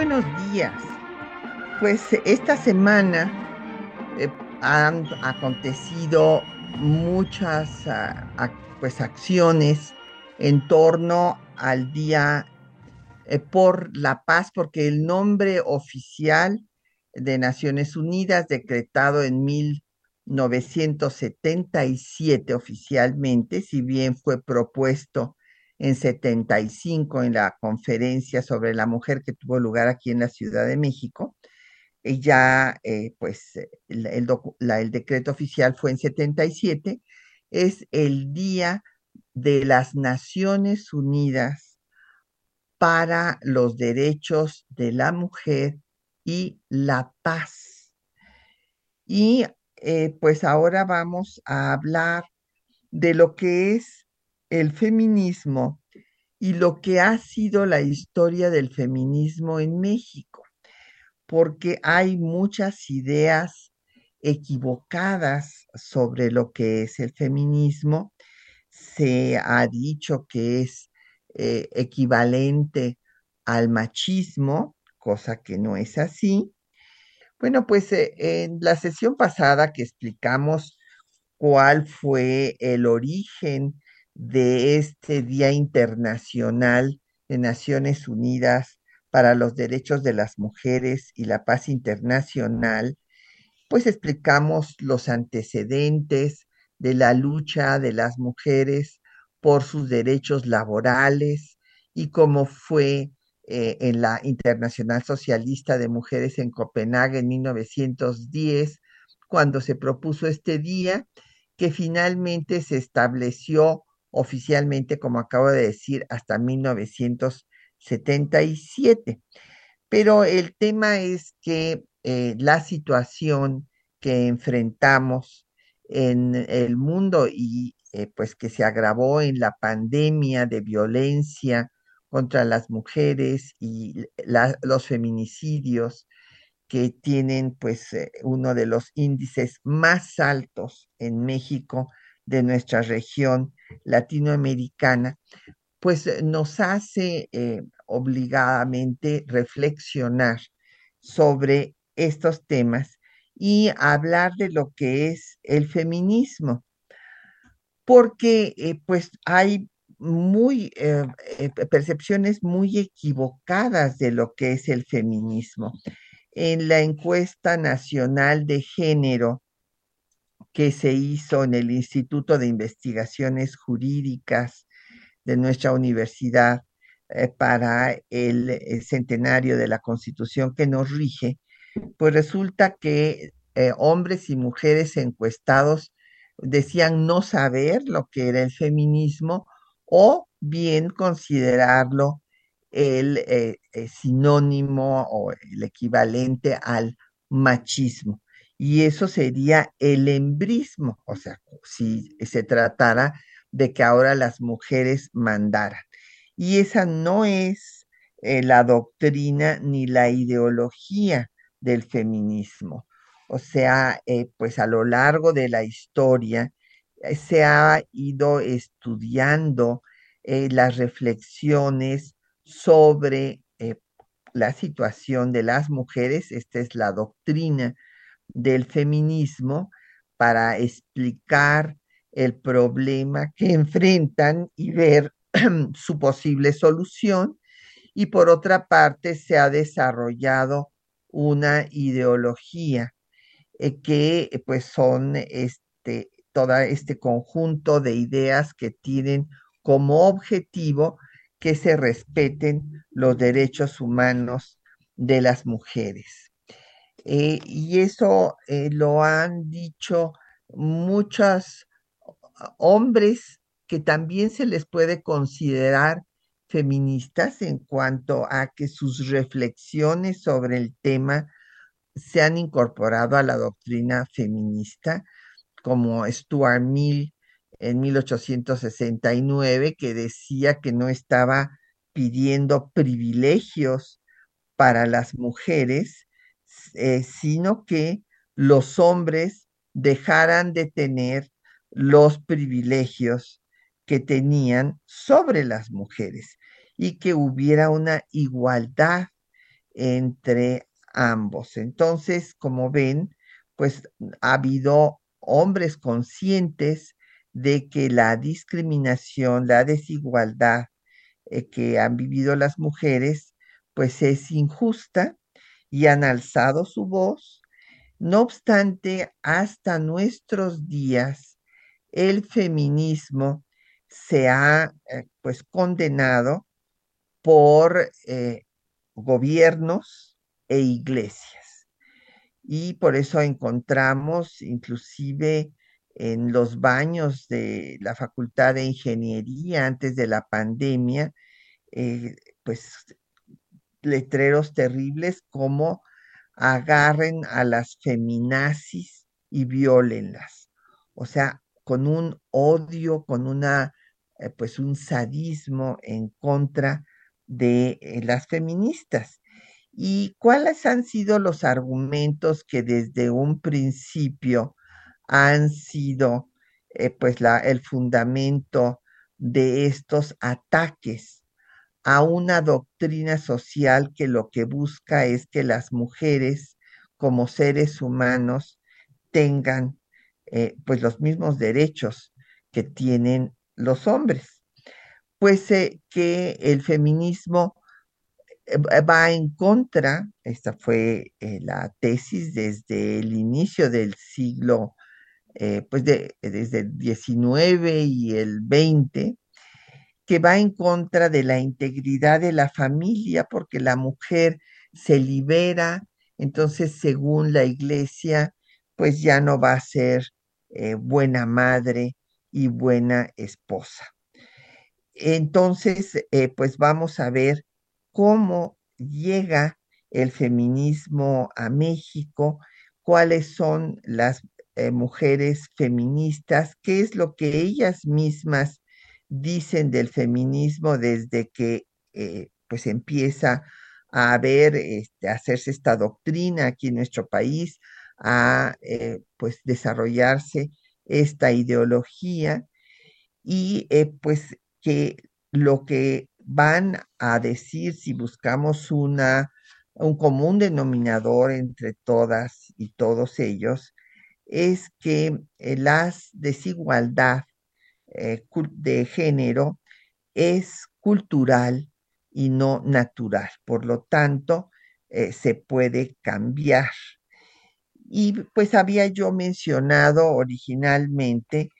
Buenos días. Pues esta semana eh, han acontecido muchas ah, pues, acciones en torno al Día eh, por la Paz, porque el nombre oficial de Naciones Unidas, decretado en 1977 oficialmente, si bien fue propuesto en 75 en la conferencia sobre la mujer que tuvo lugar aquí en la Ciudad de México. Y ya, eh, pues, el, el decreto oficial fue en 77, es el Día de las Naciones Unidas para los derechos de la mujer y la paz. Y eh, pues ahora vamos a hablar de lo que es el feminismo y lo que ha sido la historia del feminismo en México, porque hay muchas ideas equivocadas sobre lo que es el feminismo. Se ha dicho que es eh, equivalente al machismo, cosa que no es así. Bueno, pues eh, en la sesión pasada que explicamos cuál fue el origen de este Día Internacional de Naciones Unidas para los Derechos de las Mujeres y la Paz Internacional, pues explicamos los antecedentes de la lucha de las mujeres por sus derechos laborales y cómo fue eh, en la Internacional Socialista de Mujeres en Copenhague en 1910, cuando se propuso este día, que finalmente se estableció oficialmente, como acabo de decir, hasta 1977. Pero el tema es que eh, la situación que enfrentamos en el mundo y eh, pues que se agravó en la pandemia de violencia contra las mujeres y los feminicidios que tienen pues eh, uno de los índices más altos en México de nuestra región latinoamericana, pues eh, nos hace eh, obligadamente reflexionar sobre estos temas y hablar de lo que es el feminismo, porque eh, pues hay muy percepciones muy equivocadas de lo que es el feminismo. En la encuesta nacional de género que se hizo en el Instituto de Investigaciones Jurídicas de nuestra universidad eh, para el, eh, centenario de la Constitución que nos rige, pues resulta que eh, hombres y mujeres encuestados decían no saber lo que era el feminismo o bien considerarlo el sinónimo o el equivalente al machismo y eso sería el embrismo, o sea, si se tratara de que ahora las mujeres mandaran. Y esa no es eh, la doctrina ni la ideología del feminismo. O sea, eh, pues a lo largo de la historia eh, se ha ido estudiando las reflexiones sobre la situación de las mujeres. Esta es la doctrina del feminismo para explicar el problema que enfrentan y ver su posible solución. Y por otra parte, se ha desarrollado una ideología eh, que pues son este, todo este conjunto de ideas que tienen como objetivo que se respeten los derechos humanos de las mujeres. Eh, y eso eh, lo han dicho muchos hombres que también se les puede considerar feministas en cuanto a que sus reflexiones sobre el tema se han incorporado a la doctrina feminista, como Stuart Mill en 1869, que decía que no estaba pidiendo privilegios para las mujeres, eh, sino que los hombres dejaran de tener los privilegios que tenían sobre las mujeres y que hubiera una igualdad entre ambos. Entonces, como ven, pues ha habido hombres conscientes de que la discriminación, la desigualdad eh, que han vivido las mujeres, pues es injusta y han alzado su voz. No obstante, hasta nuestros días, el feminismo se ha eh, pues condenado por eh, gobiernos e iglesias. Y por eso encontramos inclusive en los baños de la Facultad de Ingeniería antes de la pandemia, eh, pues letreros terribles como agarren a las feminazis y violenlas. O sea, con un odio, con una, eh, pues un sadismo en contra de eh, las feministas. ¿Y cuáles han sido los argumentos que desde un principio han sido eh, pues el fundamento de estos ataques a una doctrina social que lo que busca es que las mujeres como seres humanos tengan eh, pues los mismos derechos que tienen los hombres. Pues que el feminismo eh, va en contra, esta fue la tesis desde el inicio del siglo eh, pues de, desde el 19 y el 20, que va en contra de la integridad de la familia porque la mujer se libera, entonces según la iglesia, pues ya no va a ser eh, buena madre y buena esposa. Entonces, eh, pues vamos a ver cómo llega el feminismo a México, cuáles son las eh, mujeres feministas, qué es lo que ellas mismas dicen del feminismo desde que eh, pues empieza a haber, este, a hacerse esta doctrina aquí en nuestro país, a eh, pues desarrollarse esta ideología y pues que lo que van a decir si buscamos una, un común denominador entre todas y todos ellos es que eh, la desigualdad eh, de género es cultural y no natural. Por lo tanto, eh, se puede cambiar. Y pues había yo mencionado originalmente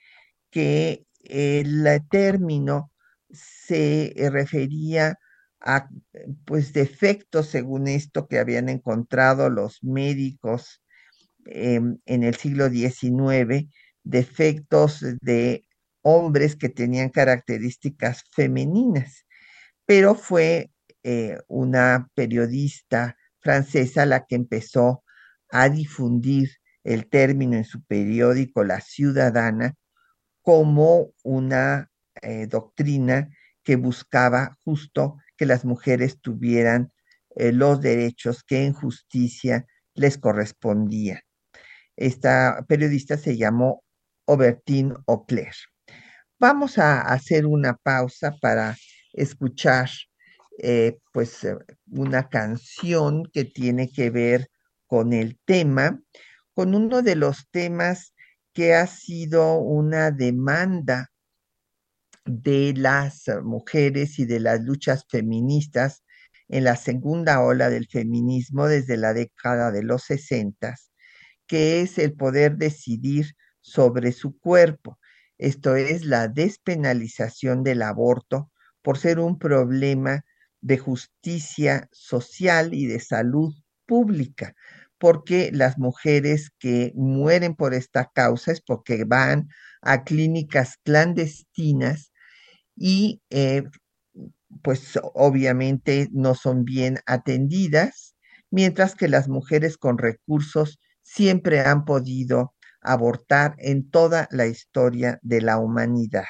que el término se refería a pues defectos según esto que habían encontrado los médicos Em, en el siglo XIX defectos de hombres que tenían características femeninas, pero fue eh, una periodista francesa la que empezó a difundir el término en su periódico La Ciudadana como una eh, doctrina que buscaba justo que las mujeres tuvieran eh, los derechos que en justicia les correspondían. Esta periodista se llamó Obertine Ocler. Vamos a hacer una pausa para escuchar eh, pues eh, una canción que tiene que ver con el tema, con uno de los temas que ha sido una demanda de las mujeres y de las luchas feministas en la segunda ola del feminismo desde la década de los sesentas que es el poder decidir sobre su cuerpo. Esto es la despenalización del aborto por ser un problema de justicia social y de salud pública, porque las mujeres que mueren por esta causa es porque van a clínicas clandestinas y eh, pues obviamente no son bien atendidas, mientras que las mujeres con recursos siempre han podido abortar en toda la historia de la humanidad.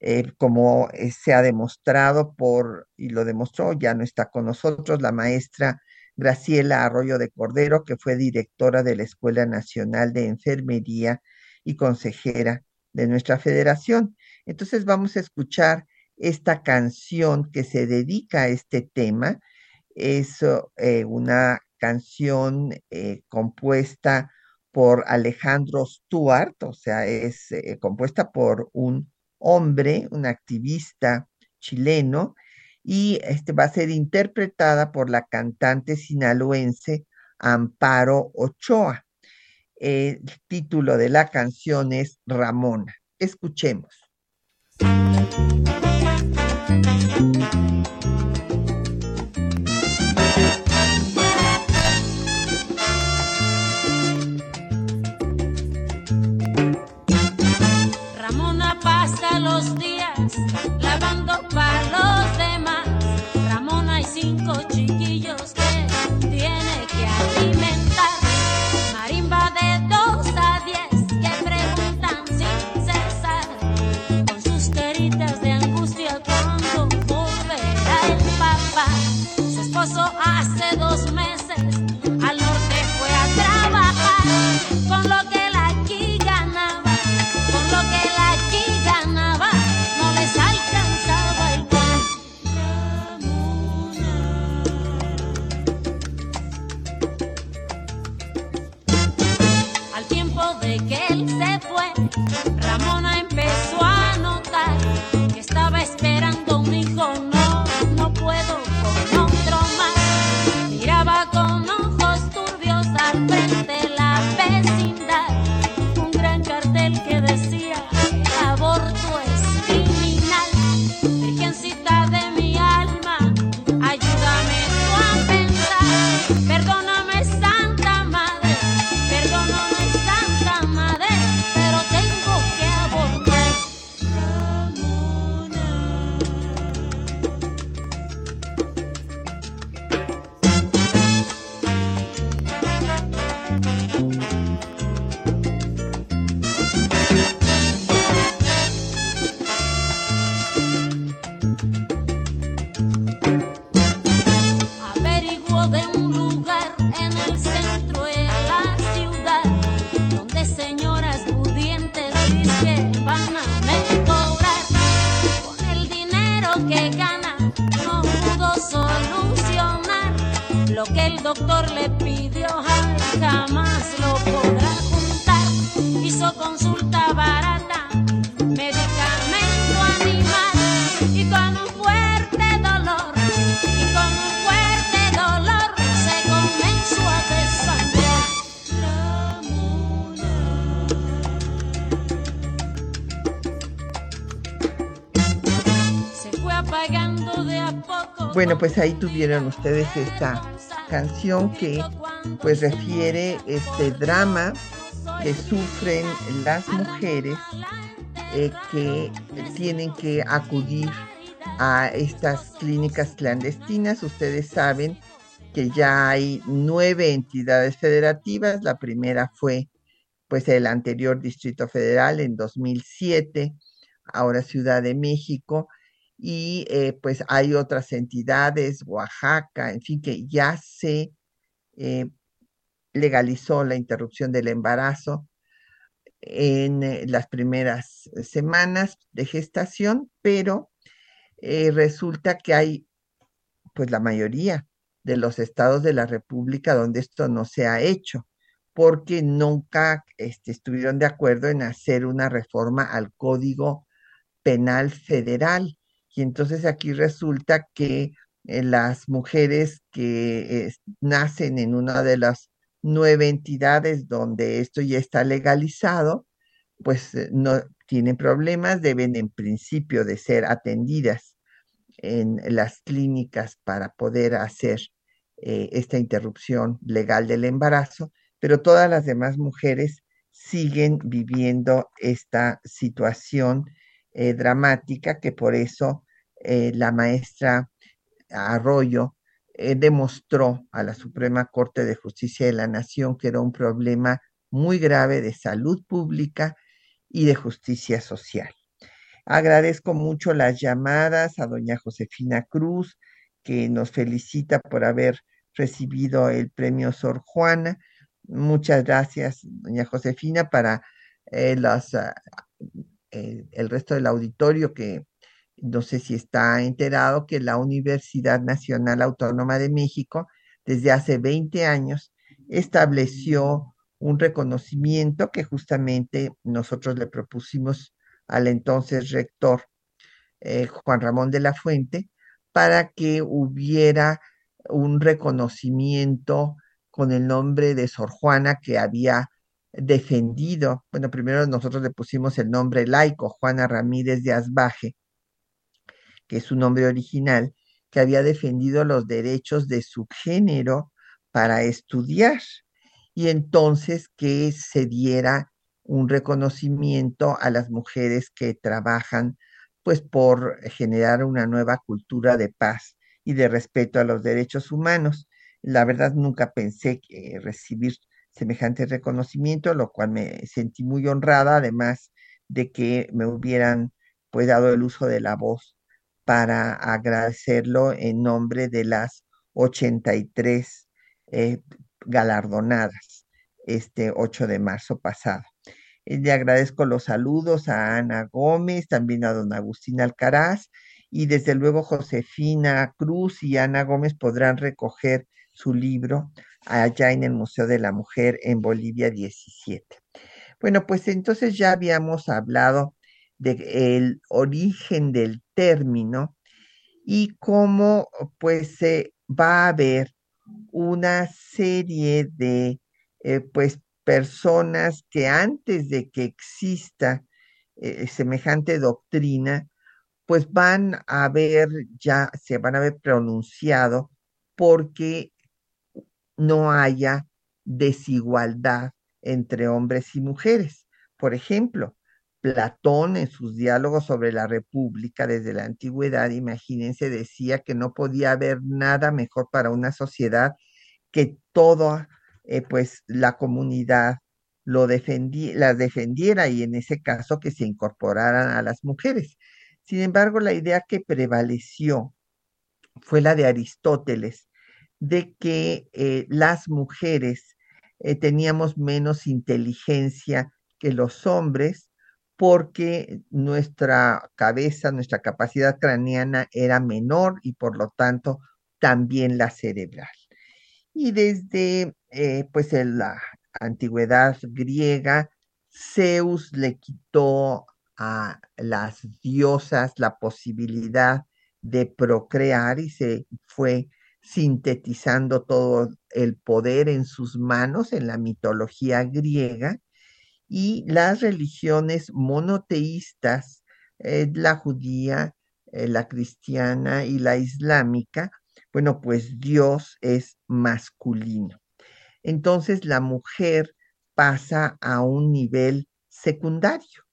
Eh, como eh, se ha demostrado por, y lo demostró, ya no está con nosotros, la maestra Graciela Arroyo de Cordero, que fue directora de la Escuela Nacional de Enfermería y consejera de nuestra federación. Entonces vamos a escuchar esta canción que se dedica a este tema. Es eh, una canción compuesta por Alejandro Stuart, o sea, es compuesta por un hombre, un activista chileno, y este va a ser interpretada por la cantante sinaloense Amparo Ochoa. El título de la canción es Ramona. Escuchemos. los días lavando para los demás. Ramona y cinco chiquillos que tiene que alimentar. Marimba de dos a diez que preguntan sin cesar. Con sus caritas de angustia cuando volverá el papá. Su esposo hace dos meses. Pues ahí tuvieron ustedes esta canción que pues refiere este drama que sufren las mujeres eh, que tienen que acudir a estas clínicas clandestinas. Ustedes saben que ya hay nueve entidades federativas. La primera fue pues el anterior Distrito Federal en 2007, ahora Ciudad de México y eh, pues hay otras entidades, Oaxaca, en fin, que ya se eh, legalizó la interrupción del embarazo en eh, las primeras semanas de gestación, pero resulta que hay pues la mayoría de los estados de la República donde esto no se ha hecho, porque nunca este, estuvieron de acuerdo en hacer una reforma al Código Penal Federal y entonces aquí resulta que eh, las mujeres que nacen en una de las nueve entidades donde esto ya está legalizado, pues eh, no tienen problemas, deben en principio de ser atendidas en las clínicas para poder hacer eh, esta interrupción legal del embarazo, pero todas las demás mujeres siguen viviendo esta situación dramática que por eso eh, la maestra Arroyo eh, demostró a la Suprema Corte de Justicia de la Nación que era un problema muy grave de salud pública y de justicia social. Agradezco mucho las llamadas a doña Josefina Cruz, que nos felicita por haber recibido el premio Sor Juana. Muchas gracias, doña Josefina, para eh, ah, eh, el resto del auditorio que no sé si está enterado que la Universidad Nacional Autónoma de México desde hace 20 años estableció un reconocimiento que justamente nosotros le propusimos al entonces rector eh, Juan Ramón de la Fuente para que hubiera un reconocimiento con el nombre de Sor Juana que había defendido, bueno, primero nosotros le pusimos el nombre laico, Juana Ramírez de Asbaje, que es su nombre original, que había defendido los derechos de su género para estudiar y entonces que se diera un reconocimiento a las mujeres que trabajan pues por generar una nueva cultura de paz y de respeto a los derechos humanos. La verdad nunca pensé que recibir semejante reconocimiento, lo cual me sentí muy honrada, además de que me hubieran pues dado el uso de la voz para agradecerlo en nombre de las 83 eh, galardonadas este 8 de marzo pasado. Eh, le agradezco los saludos a Ana Gómez, también a don Agustín Alcaraz y desde luego Josefina Cruz y Ana Gómez podrán recoger su libro allá en el Museo de la Mujer en Bolivia 17. Bueno, pues entonces ya habíamos hablado del origen del término y cómo pues se va a haber una serie de eh, pues personas que antes de que exista eh, semejante doctrina pues van a haber ya se van a haber pronunciado porque no haya desigualdad entre hombres y mujeres. Por ejemplo, Platón en sus diálogos sobre la República desde la antigüedad, imagínense, decía que no podía haber nada mejor para una sociedad que toda eh, pues la comunidad lo las defendiera y en ese caso que se incorporaran a las mujeres. Sin embargo, la idea que prevaleció fue la de Aristóteles, de que eh, las mujeres eh, teníamos menos inteligencia que los hombres porque nuestra cabeza, nuestra capacidad craneana era menor y por lo tanto también la cerebral. Y desde eh, pues en la antigüedad griega, Zeus le quitó a las diosas la posibilidad de procrear y se fue sintetizando todo el poder en sus manos en la mitología griega y las religiones monoteístas, eh, la judía, eh, la cristiana y la islámica, bueno, pues Dios es masculino. Entonces la mujer pasa a un nivel secundario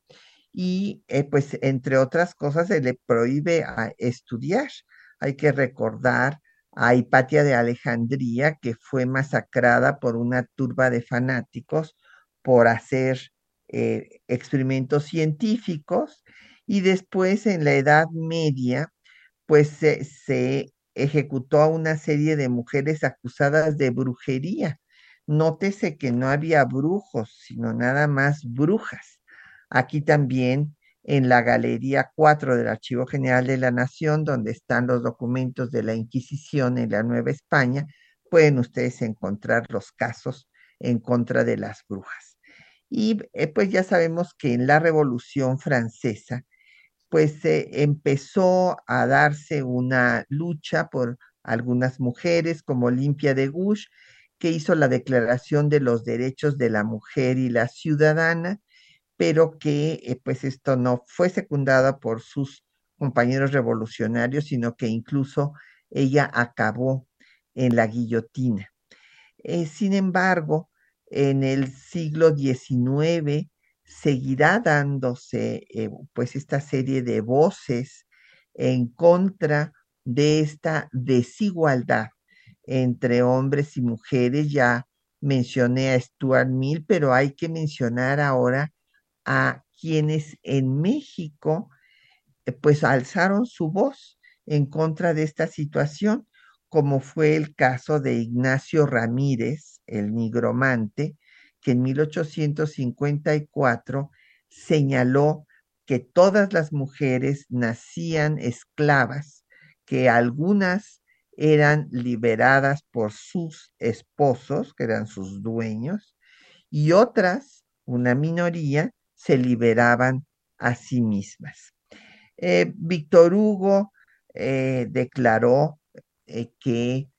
y eh, pues entre otras cosas se le prohíbe a estudiar. Hay que recordar a Hipatia de Alejandría que fue masacrada por una turba de fanáticos por hacer eh, experimentos científicos y después en la Edad Media, pues se, ejecutó a una serie de mujeres acusadas de brujería. Nótese que no había brujos, sino nada más brujas. Aquí también en la Galería 4 del Archivo General de la Nación, donde están los documentos de la Inquisición en la Nueva España, pueden ustedes encontrar los casos en contra de las brujas. Y eh, pues ya sabemos que en la Revolución Francesa, pues empezó a darse una lucha por algunas mujeres como Olimpia de Gouges, que hizo la Declaración de los Derechos de la Mujer y la Ciudadana, pero que eh, pues esto no fue secundada por sus compañeros revolucionarios, sino que incluso ella acabó en la guillotina. Eh, sin embargo, en el siglo XIX seguirá dándose eh, pues esta serie de voces en contra de esta desigualdad entre hombres y mujeres. Ya mencioné a Stuart Mill, pero hay que mencionar ahora a quienes en México eh, pues alzaron su voz en contra de esta situación, como fue el caso de Ignacio Ramírez, el nigromante, que en 1854 señaló que todas las mujeres nacían esclavas, que algunas eran liberadas por sus esposos, que eran sus dueños, y otras, una minoría, se liberaban a sí mismas. Eh, Víctor Hugo eh, declaró eh, que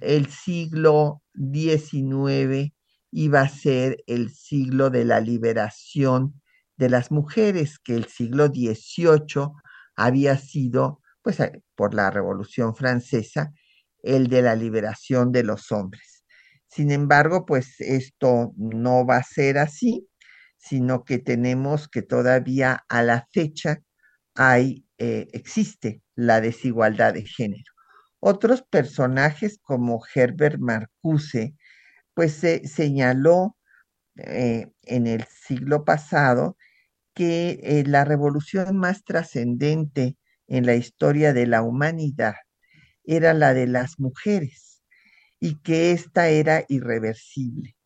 el siglo XIX iba a ser el siglo de la liberación de las mujeres, que el siglo XVIII había sido, pues por la Revolución Francesa, el de la liberación de los hombres. Sin embargo, pues esto no va a ser así, sino que tenemos que todavía a la fecha hay, eh, existe la desigualdad de género. Otros personajes como Herbert Marcuse, pues se señaló eh, en el siglo pasado que eh, la revolución más trascendente en la historia de la humanidad era la de las mujeres y que esta era irreversible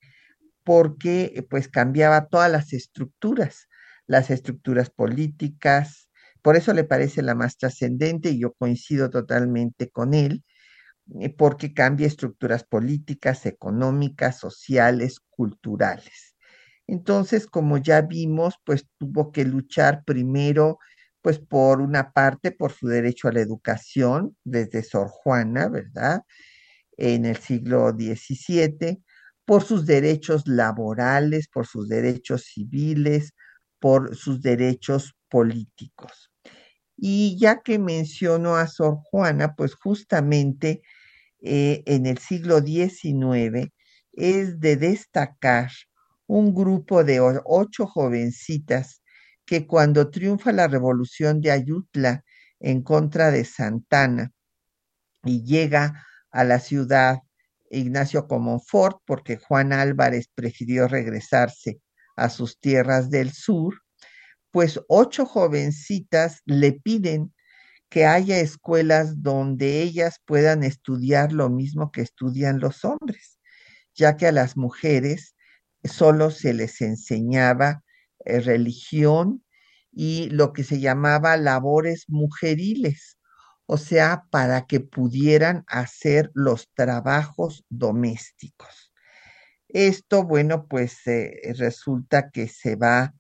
porque pues cambiaba todas las estructuras, las estructuras políticas, por eso le parece la más trascendente y yo coincido totalmente con él, eh, porque cambia estructuras políticas, económicas, sociales, culturales. Entonces, como ya vimos, pues tuvo que luchar primero, pues por una parte, por su derecho a la educación, desde Sor Juana, ¿verdad? En el siglo XVII, por sus derechos laborales, por sus derechos civiles, por sus derechos políticos. Y ya que menciono a Sor Juana, pues justamente eh, en el siglo XIX es de destacar un grupo de ocho jovencitas que cuando triunfa la revolución de Ayutla en contra de Santana y llega a la ciudad Ignacio Comonfort porque Juan Álvarez prefirió regresarse a sus tierras del sur, pues ocho jovencitas le piden que haya escuelas donde ellas puedan estudiar lo mismo que estudian los hombres, ya que a las mujeres solo se les enseñaba eh, religión y lo que se llamaba labores mujeriles, o sea, para que pudieran hacer los trabajos domésticos. Esto, bueno, pues eh, resulta que se va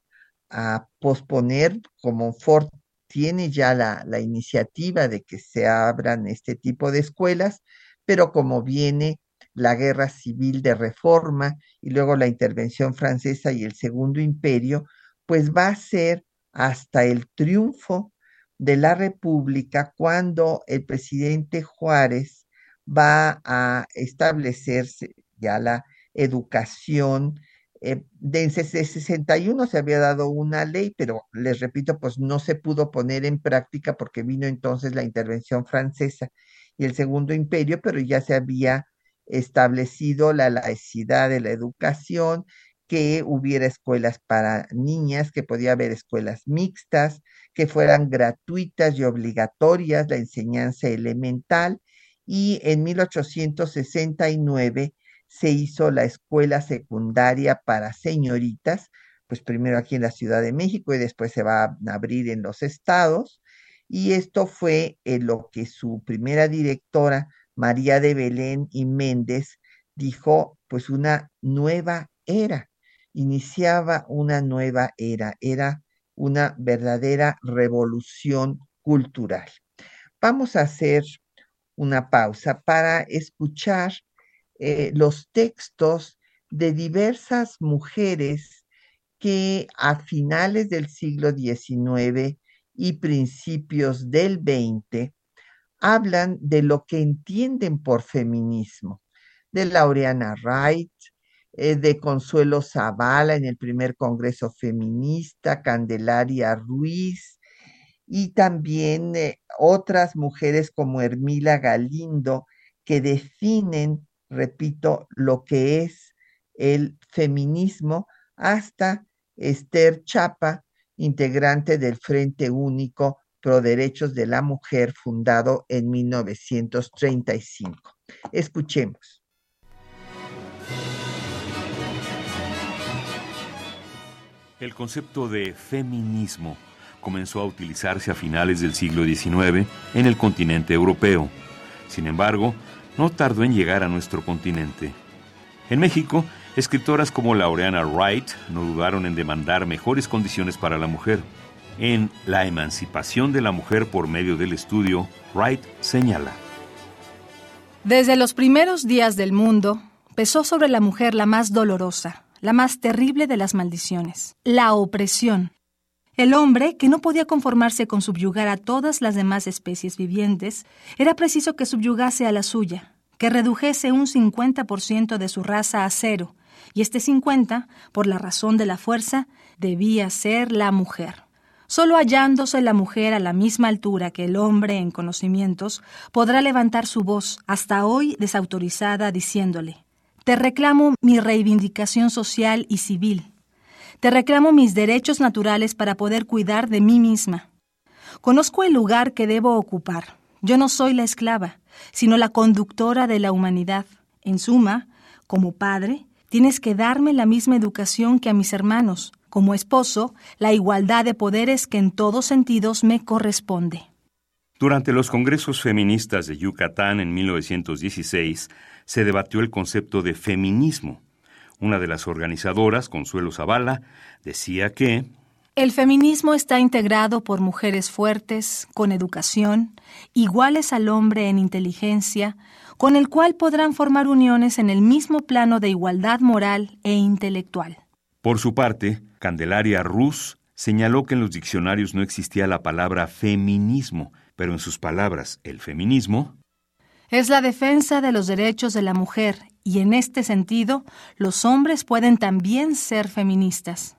a posponer, como Ford tiene ya la, la iniciativa de que se abran este tipo de escuelas, pero como viene la guerra civil de reforma y luego la intervención francesa y el segundo imperio, pues va a ser hasta el triunfo de la República cuando el presidente Juárez va a establecerse ya la educación eh, de 61 se había dado una ley, pero les repito, pues no se pudo poner en práctica porque vino entonces la intervención francesa y el segundo imperio, pero ya se había establecido la laicidad de la educación, que hubiera escuelas para niñas, que podía haber escuelas mixtas, que fueran gratuitas y obligatorias la enseñanza elemental. Y en 1869 se hizo la escuela secundaria para señoritas, pues primero aquí en la Ciudad de México y después se va a abrir en los estados. Y esto fue lo que su primera directora, María de Belén y Méndez, dijo, pues una nueva era, iniciaba una nueva era, era una verdadera revolución cultural. Vamos a hacer una pausa para escuchar eh, los textos de diversas mujeres que a finales del siglo XIX y principios del XX hablan de lo que entienden por feminismo, de Laureana Wright, eh, de Consuelo Zavala en el primer Congreso Feminista, Candelaria Ruiz, y también eh, otras mujeres como Hermila Galindo que definen, repito, lo que es el feminismo hasta Esther Chapa, integrante del Frente Único Pro Derechos de la Mujer, fundado en 1935. Escuchemos. El concepto de feminismo comenzó a utilizarse a finales del siglo XIX en el continente europeo. Sin embargo, no tardó en llegar a nuestro continente. En México, escritoras como Laureana Wright no dudaron en demandar mejores condiciones para la mujer. En La emancipación de la mujer por medio del estudio, Wright señala. Desde los primeros días del mundo, pesó sobre la mujer la más dolorosa, la más terrible de las maldiciones, la opresión. El hombre, que no podía conformarse con subyugar a todas las demás especies vivientes, era preciso que subyugase a la suya, que redujese un 50% de su raza a cero, y este 50, por la razón de la fuerza, debía ser la mujer. Solo hallándose la mujer a la misma altura que el hombre en conocimientos, podrá levantar su voz, hasta hoy desautorizada, diciéndole, Te reclamo mi reivindicación social y civil. Te reclamo mis derechos naturales para poder cuidar de mí misma. Conozco el lugar que debo ocupar. Yo no soy la esclava, sino la conductora de la humanidad. En suma, como padre, tienes que darme la misma educación que a mis hermanos. Como esposo, la igualdad de poderes que en todos sentidos me corresponde. Durante los congresos feministas de Yucatán en 1916, se debatió el concepto de feminismo. Una de las organizadoras, Consuelo Zavala, decía que el feminismo está integrado por mujeres fuertes, con educación, iguales al hombre en inteligencia, con el cual podrán formar uniones en el mismo plano de igualdad moral e intelectual. Por su parte, Candelaria Rus señaló que en los diccionarios no existía la palabra feminismo, pero en sus palabras, el feminismo es la defensa de los derechos de la mujer y en este sentido los hombres pueden también ser feministas.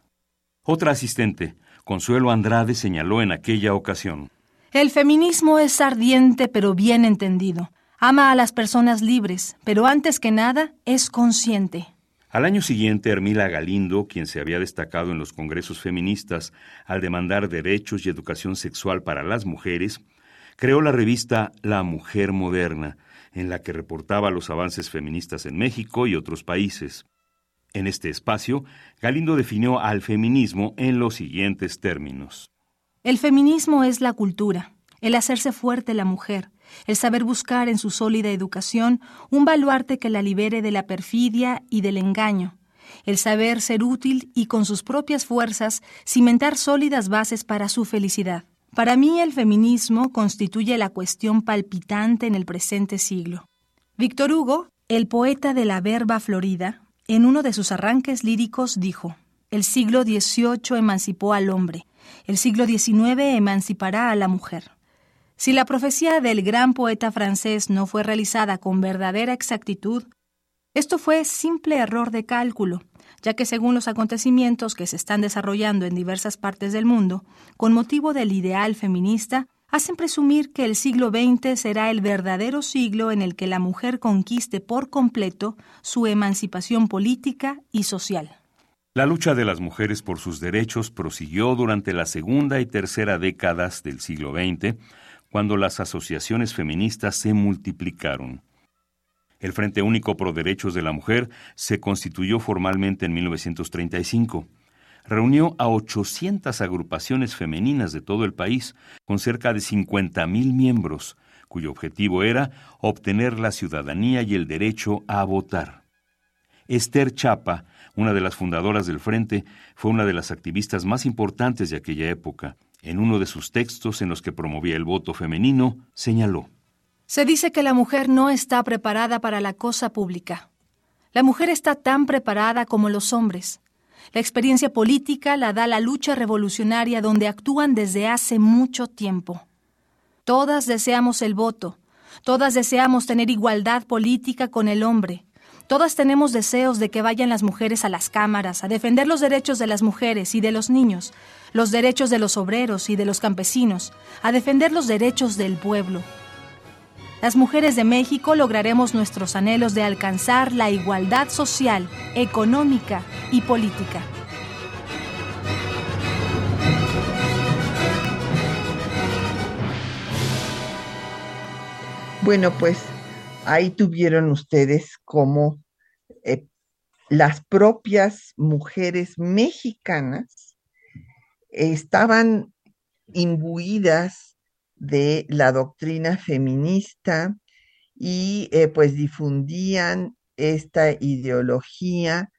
Otra asistente, Consuelo Andrade, señaló en aquella ocasión. El feminismo es ardiente pero bien entendido. Ama a las personas libres, pero antes que nada es consciente. Al año siguiente, Hermila Galindo, quien se había destacado en los congresos feministas al demandar derechos y educación sexual para las mujeres, creó la revista La Mujer Moderna, en la que reportaba los avances feministas en México y otros países. En este espacio, Galindo definió al feminismo en los siguientes términos. El feminismo es la cultura, el hacerse fuerte la mujer, el saber buscar en su sólida educación un baluarte que la libere de la perfidia y del engaño, el saber ser útil y con sus propias fuerzas cimentar sólidas bases para su felicidad. Para mí el feminismo constituye la cuestión palpitante en el presente siglo. Víctor Hugo, el poeta de la verba florida, en uno de sus arranques líricos dijo, El siglo XVIII emancipó al hombre, el siglo XIX emancipará a la mujer. Si la profecía del gran poeta francés no fue realizada con verdadera exactitud, esto fue simple error de cálculo, ya que según los acontecimientos que se están desarrollando en diversas partes del mundo, con motivo del ideal feminista, hacen presumir que el siglo XX será el verdadero siglo en el que la mujer conquiste por completo su emancipación política y social. La lucha de las mujeres por sus derechos prosiguió durante la segunda y tercera décadas del siglo XX, cuando las asociaciones feministas se multiplicaron. El Frente Único Pro Derechos de la Mujer se constituyó formalmente en 1935 reunió a 800 agrupaciones femeninas de todo el país, con cerca de 50.000 miembros, cuyo objetivo era obtener la ciudadanía y el derecho a votar. Esther Chapa, una de las fundadoras del Frente, fue una de las activistas más importantes de aquella época. En uno de sus textos en los que promovía el voto femenino, señaló Se dice que la mujer no está preparada para la cosa pública. La mujer está tan preparada como los hombres. La experiencia política la da la lucha revolucionaria donde actúan desde hace mucho tiempo. Todas deseamos el voto, todas deseamos tener igualdad política con el hombre, Todas tenemos deseos de que vayan las mujeres a las cámaras, a defender los derechos de las mujeres y de los niños, los derechos de los obreros y de los campesinos, a defender los derechos del pueblo. Las mujeres de México lograremos nuestros anhelos de alcanzar la igualdad social, económica y política. Bueno, pues ahí tuvieron ustedes como eh, las propias mujeres mexicanas estaban imbuidas de la doctrina feminista y eh, pues difundían esta ideología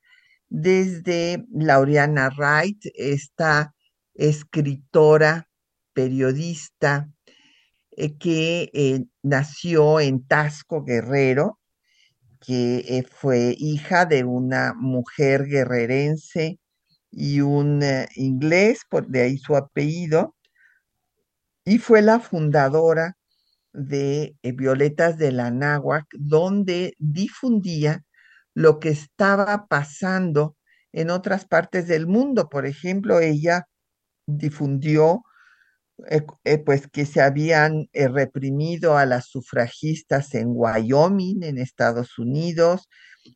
desde Laureana Wright, esta escritora, periodista, eh, que eh, nació en Tasco Guerrero, que fue hija de una mujer guerrerense y un inglés, por de ahí su apellido, y fue la fundadora de Violetas de la Náhuac, donde difundía lo que estaba pasando en otras partes del mundo. Por ejemplo, ella difundió eh, eh, pues que se habían eh, reprimido a las sufragistas en Wyoming, en Estados Unidos,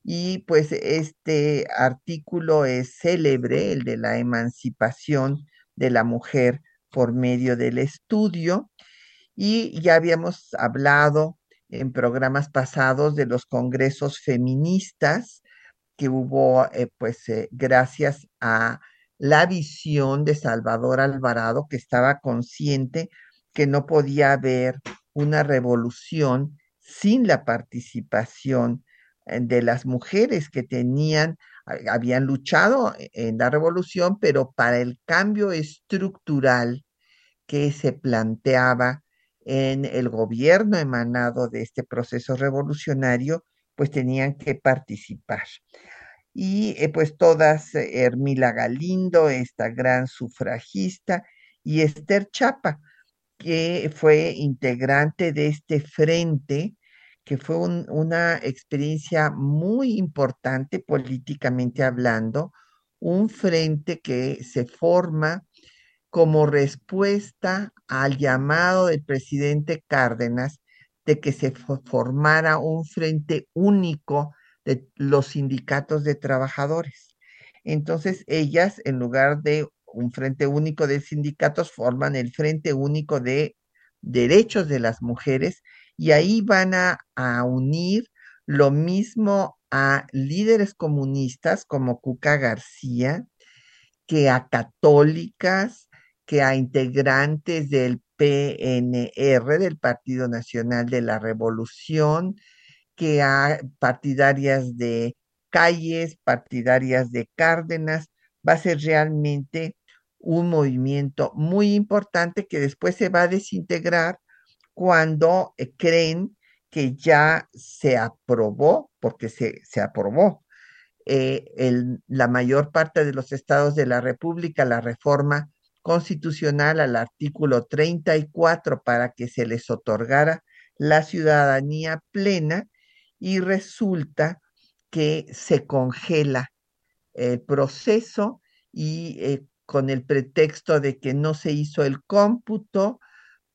y pues este artículo es célebre, el de la emancipación de la mujer por medio del estudio, y ya habíamos hablado en programas pasados de los congresos feministas que hubo, pues gracias a la visión de Salvador Alvarado, que estaba consciente que no podía haber una revolución sin la participación eh, de las mujeres que tenían, habían luchado en la revolución, pero para el cambio estructural que se planteaba en el gobierno emanado de este proceso revolucionario, pues tenían que participar. Y eh, pues todas, eh, Hermila Galindo, esta gran sufragista, y Esther Chapa, que fue integrante de este frente, que fue una experiencia muy importante políticamente hablando, un frente que se forma como respuesta al llamado del presidente Cárdenas de que se formara un frente único de los sindicatos de trabajadores. Entonces, ellas, en lugar de un frente único de sindicatos, forman el frente único de derechos de las mujeres y ahí van a, unir lo mismo a líderes comunistas como Cuca García, que a católicas, que a integrantes del PNR, del Partido Nacional de la Revolución, que a partidarias de calles, partidarias de Cárdenas, va a ser realmente un movimiento muy importante que después se va a desintegrar cuando eh, creen que ya se aprobó, porque se, se aprobó eh, la mayor parte de los estados de la República la reforma constitucional al artículo 34 para que se les otorgara la ciudadanía plena y resulta que se congela el proceso y eh, con el pretexto de que no se hizo el cómputo,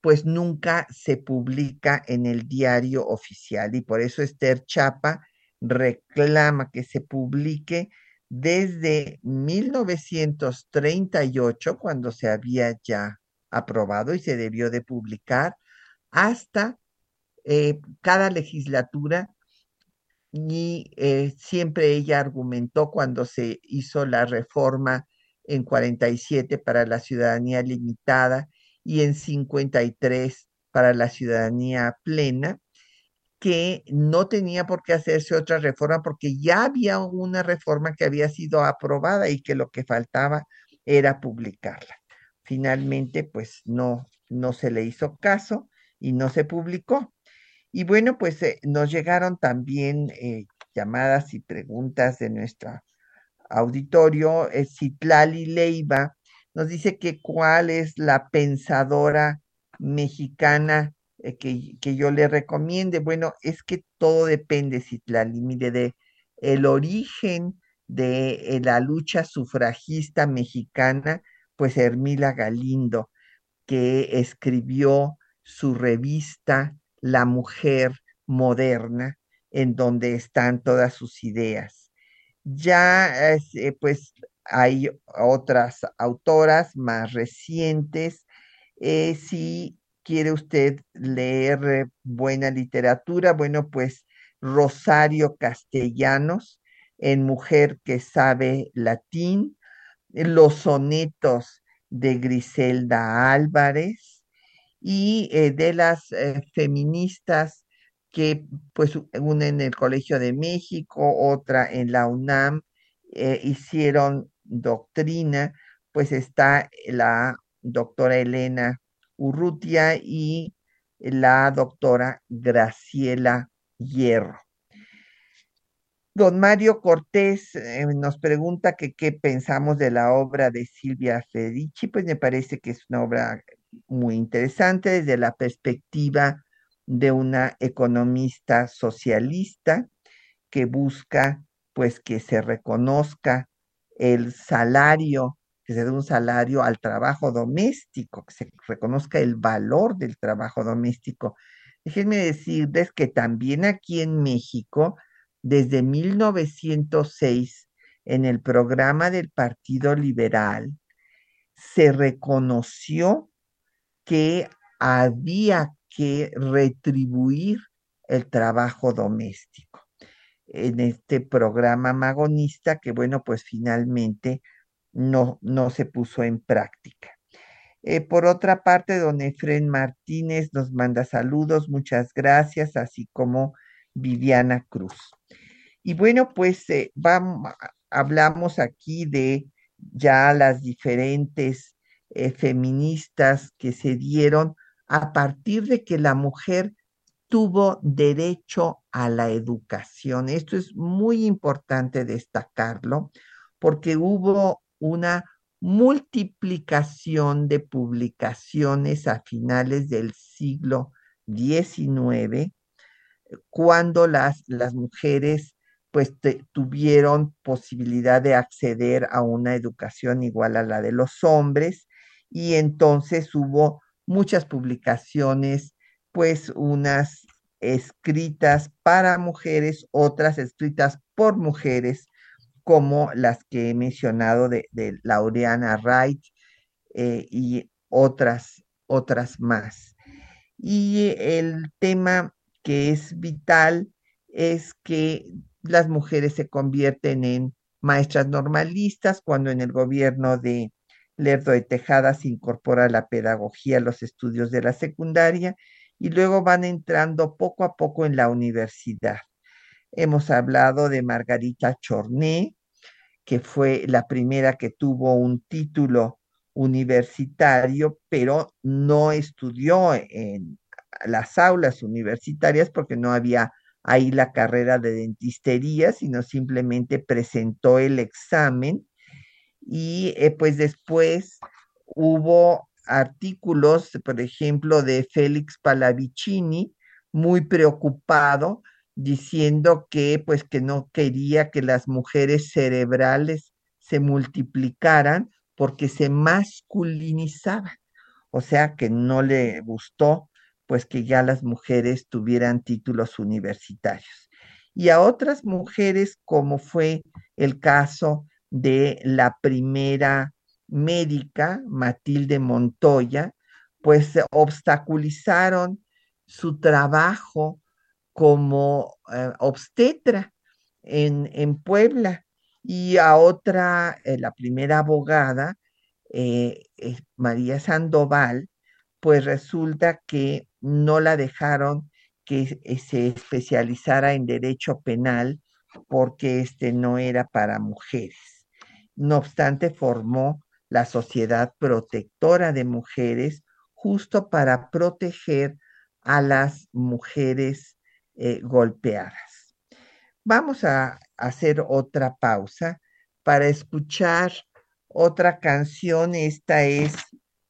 pues nunca se publica en el diario oficial y por eso Esther Chapa reclama que se publique desde 1938, cuando se había ya aprobado y se debió de publicar, hasta eh, cada legislatura y eh, siempre ella argumentó cuando se hizo la reforma en 47 para la ciudadanía limitada y en 53 para la ciudadanía plena, que no tenía por qué hacerse otra reforma porque ya había una reforma que había sido aprobada y que lo que faltaba era publicarla. Finalmente, pues no, no se le hizo caso y no se publicó. Y bueno, pues eh, nos llegaron también eh, llamadas y preguntas de nuestro auditorio. Eh, Citlali Leiva nos dice que cuál es la pensadora mexicana que, que, yo le recomiende. Bueno, es que todo depende, Citlali. Mire, de el origen de eh, la lucha sufragista mexicana, pues Hermila Galindo, que escribió su revista La Mujer Moderna, en donde están todas sus ideas. Ya, eh, pues, hay otras autoras más recientes. Eh, si quiere usted leer buena literatura, bueno, pues Rosario Castellanos, en Mujer que sabe latín, los sonetos de Griselda Álvarez y eh, de las eh, feministas que pues una en el Colegio de México, otra en la UNAM, hicieron doctrina, pues está la doctora Elena Urrutia y la doctora Graciela Hierro. Don Mario Cortés eh, nos pregunta que qué pensamos de la obra de Silvia Federici, pues me parece que es una obra muy interesante desde la perspectiva de una economista socialista que busca pues que se reconozca el salario, que se dé un salario al trabajo doméstico, que se reconozca el valor del trabajo doméstico. Déjenme decirles que también aquí en México desde 1906 en el programa del Partido Liberal se reconoció que había que retribuir el trabajo doméstico en este programa magonista que, bueno, pues finalmente no, no se puso en práctica. Eh, por otra parte, don Efren Martínez nos manda saludos, muchas gracias, así como Viviana Cruz. Y bueno, pues eh, vamos, hablamos aquí de ya las diferentes eh, feministas que se dieron a partir de que la mujer tuvo derecho a la educación. Esto es muy importante destacarlo porque hubo una multiplicación de publicaciones a finales del siglo XIX, cuando las, las mujeres pues tuvieron posibilidad de acceder a una educación igual a la de los hombres y entonces hubo muchas publicaciones, pues unas escritas para mujeres, otras escritas por mujeres, como las que he mencionado de, Laureana Wright eh, y otras, otras más. Y el tema que es vital es que las mujeres se convierten en maestras normalistas cuando en el gobierno de Lerdo de Tejada se incorpora la pedagogía a los estudios de la secundaria y luego van entrando poco a poco en la universidad. Hemos hablado de Margarita Chorné, que fue la primera que tuvo un título universitario, pero no estudió en las aulas universitarias porque no había ahí la carrera de dentistería, sino simplemente presentó el examen y eh, pues después hubo artículos, por ejemplo, de Félix Palavicini, muy preocupado, diciendo que pues que no quería que las mujeres cerebrales se multiplicaran porque se masculinizaban, o sea que no le gustó pues que ya las mujeres tuvieran títulos universitarios. Y a otras mujeres, como fue el caso de la primera médica, Matilde Montoya, pues obstaculizaron su trabajo como eh, obstetra en, Puebla. Y a otra, eh, la primera abogada, eh, María Sandoval, pues resulta que no la dejaron que eh, se especializara en derecho penal porque este no era para mujeres. No obstante, formó la Sociedad Protectora de Mujeres justo para proteger a las mujeres eh, golpeadas. Vamos a hacer otra pausa para escuchar otra canción. Esta es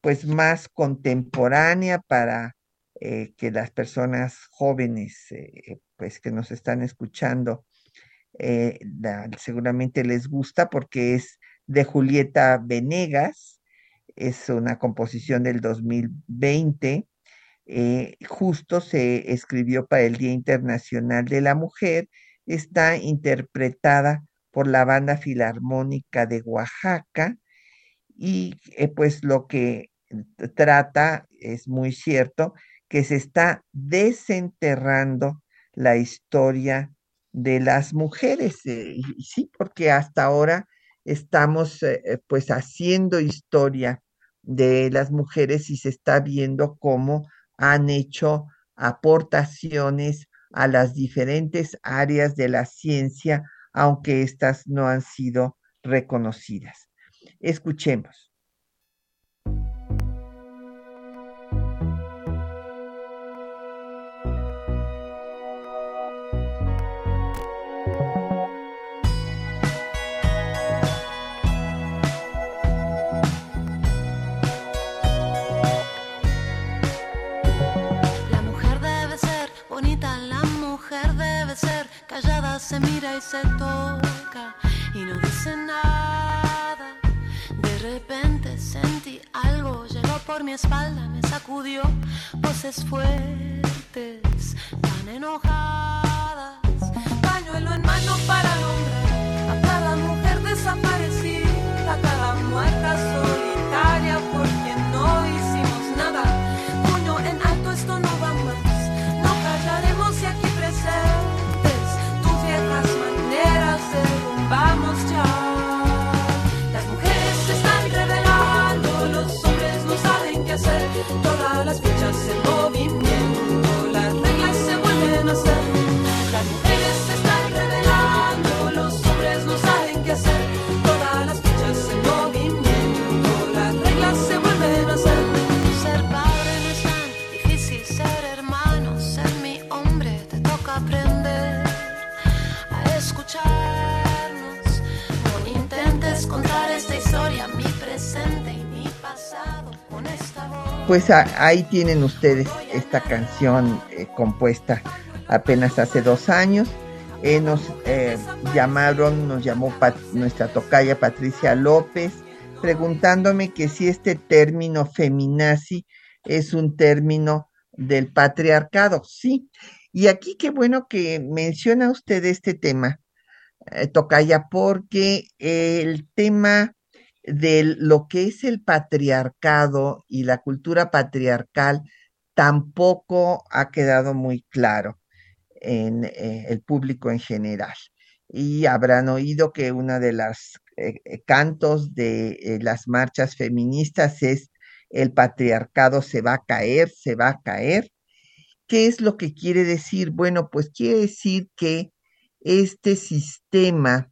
pues más contemporánea para eh, que las personas jóvenes, eh, pues que nos están escuchando, seguramente les gusta porque es de Julieta Venegas, es una composición del 2020, eh, justo se escribió para el Día Internacional de la Mujer, está interpretada por la Banda Filarmónica de Oaxaca y eh, pues lo que trata, es muy cierto, que se está desenterrando la historia de las mujeres. Eh, sí, porque hasta ahora estamos eh, eh, pues haciendo historia de las mujeres y se está viendo cómo han hecho aportaciones a las diferentes áreas de la ciencia, aunque éstas no han sido reconocidas. Escuchemos. Se mira y se toca y no dice nada. De repente sentí algo, llegó por mi espalda, me sacudió voces fuertes, tan enojadas. Pañuelo en mano para nombrar a cada mujer desaparecida, a cada muerta solitaria Pues ahí tienen ustedes esta canción eh, compuesta apenas hace dos años. Eh, nos eh, llamaron, nos llamó nuestra tocaya Patricia López, preguntándome que si este término feminazi es un término del patriarcado. Sí, y aquí qué bueno que menciona usted este tema, Tocaya, porque el tema de lo que es el patriarcado y la cultura patriarcal tampoco ha quedado muy claro en eh, el público en general. Y habrán oído que uno de los eh, cantos de las marchas feministas es el patriarcado se va a caer, se va a caer. ¿Qué es lo que quiere decir? Bueno, pues quiere decir que este sistema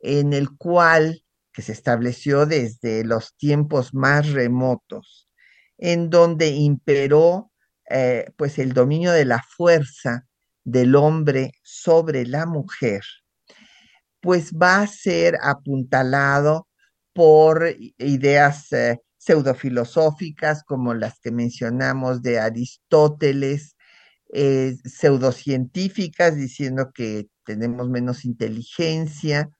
en el cual, que se estableció desde los tiempos más remotos, en donde imperó eh, pues el dominio de la fuerza del hombre sobre la mujer, pues va a ser apuntalado por ideas eh, pseudofilosóficas como las que mencionamos de Aristóteles, eh, pseudocientíficas diciendo que tenemos menos inteligencia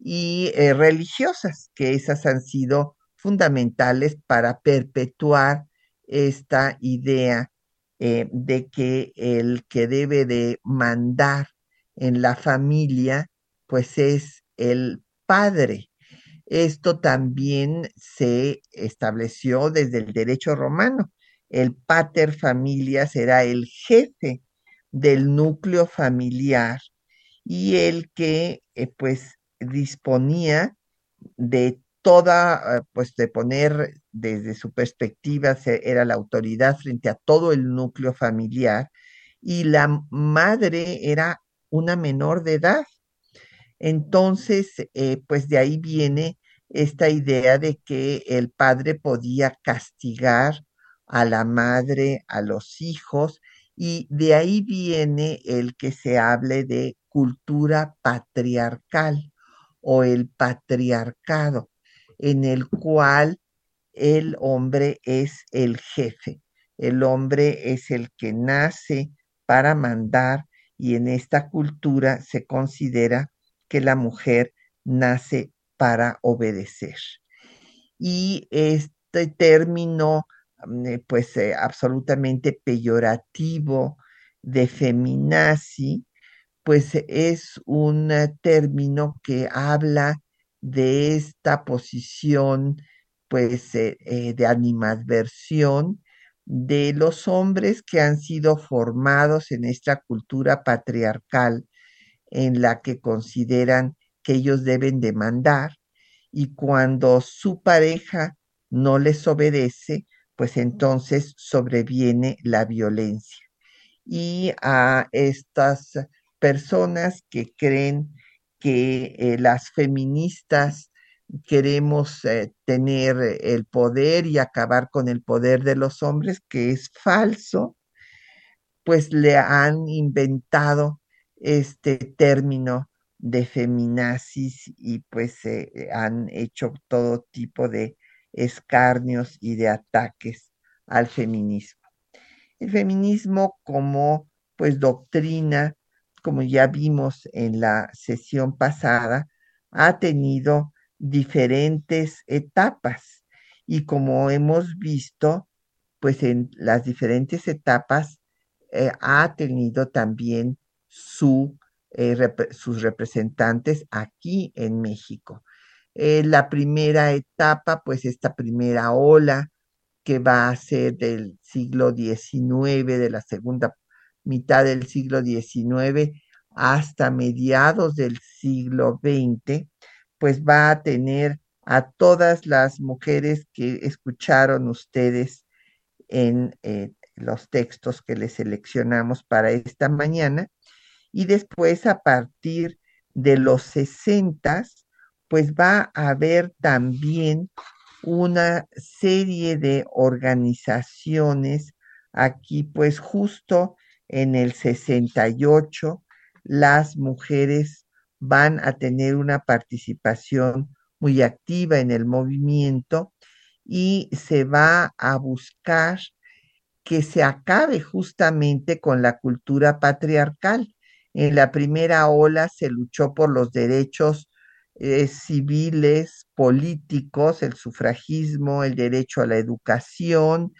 y eh, religiosas, que esas han sido fundamentales para perpetuar esta idea eh, de que el que debe de mandar en la familia, pues es el padre. Esto también se estableció desde el derecho romano. El pater familia será el jefe del núcleo familiar y el que eh, pues disponía de toda, eh, pues de poner desde su perspectiva, era la autoridad frente a todo el núcleo familiar y la madre era una menor de edad. Entonces, eh, pues de ahí viene esta idea de que el padre podía castigar a la madre, a los hijos, y de ahí viene el que se hable de cultura patriarcal o el patriarcado, en el cual el hombre es el jefe, el hombre es el que nace para mandar y en esta cultura se considera que la mujer nace para obedecer. Y este término, mm, eh, pues eh, absolutamente peyorativo de feminazi, pues es un eh, término que habla de esta posición, pues, de animadversión de los hombres que han sido formados en esta cultura patriarcal en la que consideran que ellos deben demandar y cuando su pareja no les obedece, pues entonces sobreviene la violencia. Y a estas personas que creen que eh, las feministas queremos eh, tener el poder y acabar con el poder de los hombres, que es falso, pues le han inventado este término de feminazis y pues se han hecho todo tipo de escarnios y de ataques al feminismo. El feminismo como pues doctrina, como ya vimos en la sesión pasada, ha tenido diferentes etapas y como hemos visto, pues en las diferentes etapas eh, ha tenido también su, eh, sus representantes aquí en México. Eh, la primera etapa, pues esta primera ola que va a ser del siglo XIX, de la segunda mitad del siglo XIX hasta mediados del siglo XX, pues va a tener a todas las mujeres que escucharon ustedes en eh, los textos que les seleccionamos para esta mañana. Y después, a partir de los sesentas, pues va a haber también una serie de organizaciones aquí, pues justo en el 68, las mujeres van a tener una participación muy activa en el movimiento y se va a buscar que se acabe justamente con la cultura patriarcal. En la primera ola se luchó por los derechos eh, civiles, políticos, el sufragismo, el derecho a la educación,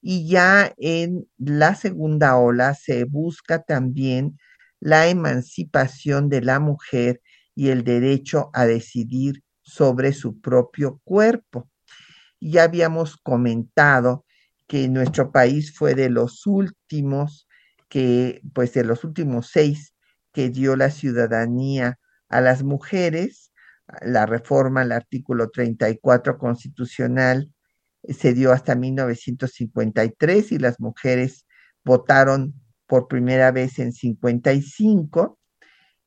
y ya en la segunda ola se busca también la emancipación de la mujer y el derecho a decidir sobre su propio cuerpo. Ya habíamos comentado que nuestro país fue de los últimos que, pues de los últimos seis que dio la ciudadanía a las mujeres. La reforma al artículo 34 constitucional se dio hasta 1953 y las mujeres votaron por primera vez en 55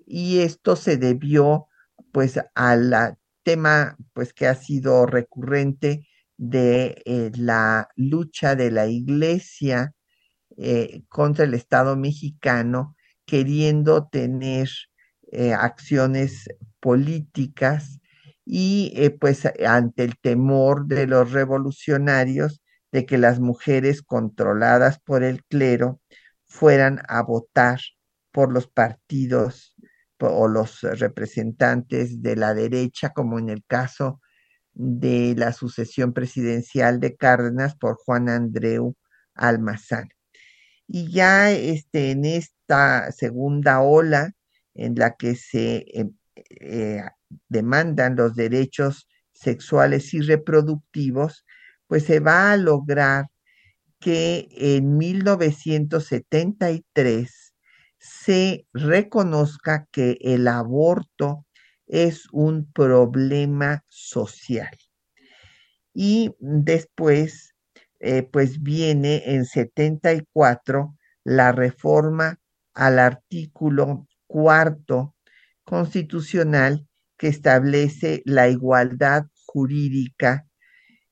y esto se debió pues al tema pues que ha sido recurrente de eh, la lucha de la iglesia eh, contra el Estado mexicano queriendo tener eh, acciones políticas y pues ante el temor de los revolucionarios de que las mujeres controladas por el clero fueran a votar por los partidos o los representantes de la derecha, como en el caso de la sucesión presidencial de Cárdenas por Juan Andreu Almazán. Y ya este, en esta segunda ola en la que se em, eh, demandan los derechos sexuales y reproductivos, pues se va a lograr que en 1973 se reconozca que el aborto es un problema social. Y después, eh, pues viene en 74 la reforma al artículo cuarto constitucional que establece la igualdad jurídica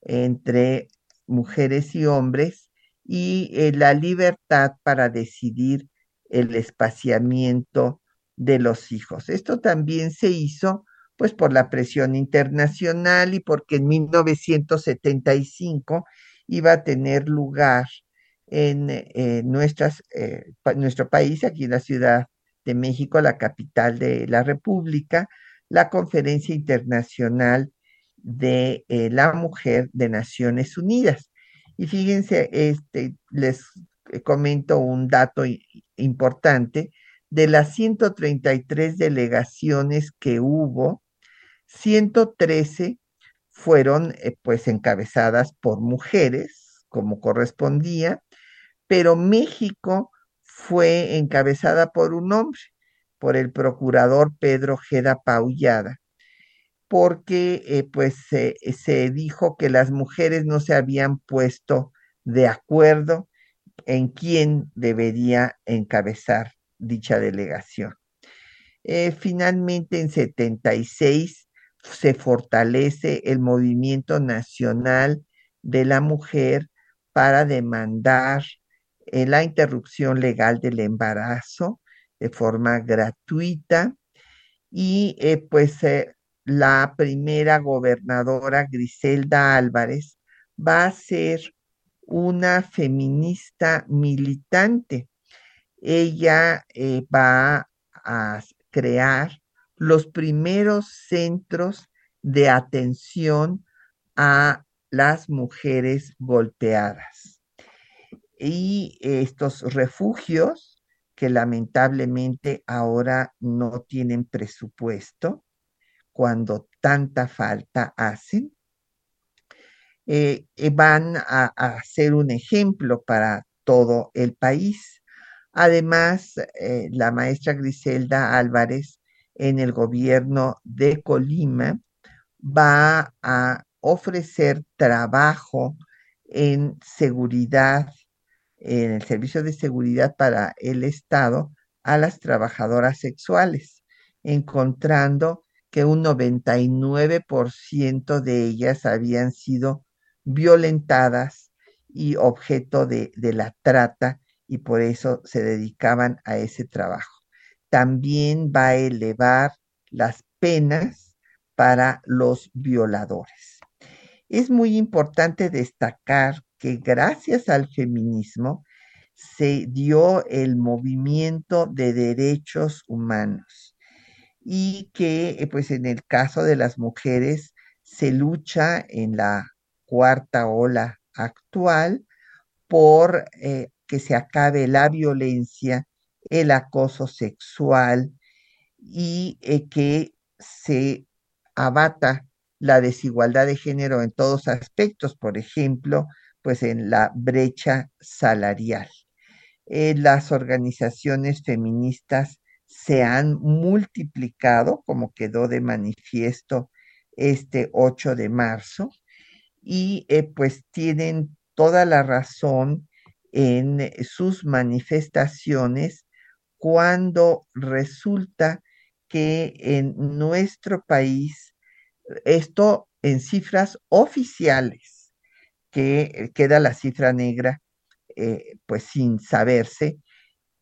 entre mujeres y hombres y eh, la libertad para decidir el espaciamiento de los hijos. Esto también se hizo pues por la presión internacional y porque en 1975 iba a tener lugar en eh, nuestras, eh, nuestro país, aquí en la Ciudad de México, la capital de la República, la Conferencia Internacional de eh, la Mujer de Naciones Unidas. Y fíjense, este, les comento un dato importante. De las 133 delegaciones que hubo, 113 fueron eh, pues encabezadas por mujeres, como correspondía, pero México fue encabezada por un hombre, por el procurador Pedro Jeda Paullada, porque eh, pues se dijo que las mujeres no se habían puesto de acuerdo en quién debería encabezar dicha delegación. Eh, finalmente, en 76 se fortalece el movimiento nacional de la mujer para demandar eh, la interrupción legal del embarazo de forma gratuita y eh, pues la primera gobernadora Griselda Álvarez va a ser una feminista militante. Ella eh, va a crear los primeros centros de atención a las mujeres golpeadas. Y estos refugios, que lamentablemente ahora no tienen presupuesto, cuando tanta falta hacen, eh, eh, van a, ser un ejemplo para todo el país. Además, eh, la maestra Griselda Álvarez en el gobierno de Colima va a ofrecer trabajo en seguridad, en el servicio de seguridad para el Estado a las trabajadoras sexuales, encontrando que un 99% de ellas habían sido violentadas y objeto de, la trata y por eso se dedicaban a ese trabajo. También va a elevar las penas para los violadores. Es muy importante destacar que gracias al feminismo se dio el movimiento de derechos humanos y que eh, pues en el caso de las mujeres se lucha en la cuarta ola actual por eh, que se acabe la violencia, el acoso sexual y eh, que se abata la desigualdad de género en todos aspectos, por ejemplo, pues en la brecha salarial. Eh, las organizaciones feministas se han multiplicado, como quedó de manifiesto este 8 de marzo, y eh, pues tienen toda la razón en eh, sus manifestaciones cuando resulta que en nuestro país, esto en cifras oficiales, que queda la cifra negra, eh, pues sin saberse,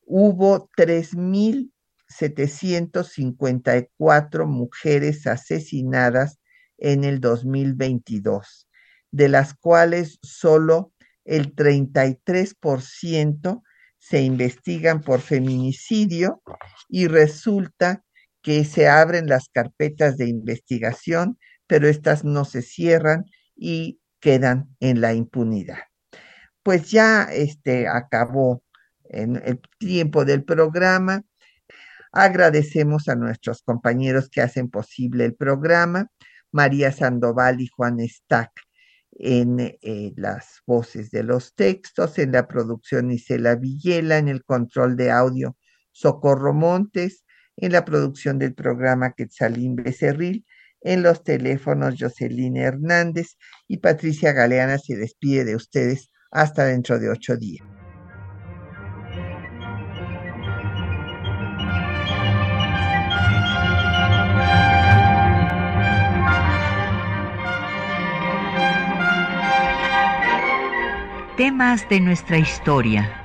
hubo 3.754 mujeres asesinadas en el 2022 de las cuales solo el 33% se investigan por feminicidio y resulta que se abren las carpetas de investigación, pero estas no se cierran y quedan en la impunidad. Pues ya este acabó en el tiempo del programa. Agradecemos a nuestros compañeros que hacen posible el programa, María Sandoval y Juan Stack en eh, las voces de los textos, en la producción Isela Villela, en el control de audio Socorro Montes, en la producción del programa Quetzalín Becerril, en los teléfonos Jocelyn Hernández y Patricia Galeana se despide de ustedes hasta dentro de ocho días. Temas de nuestra historia.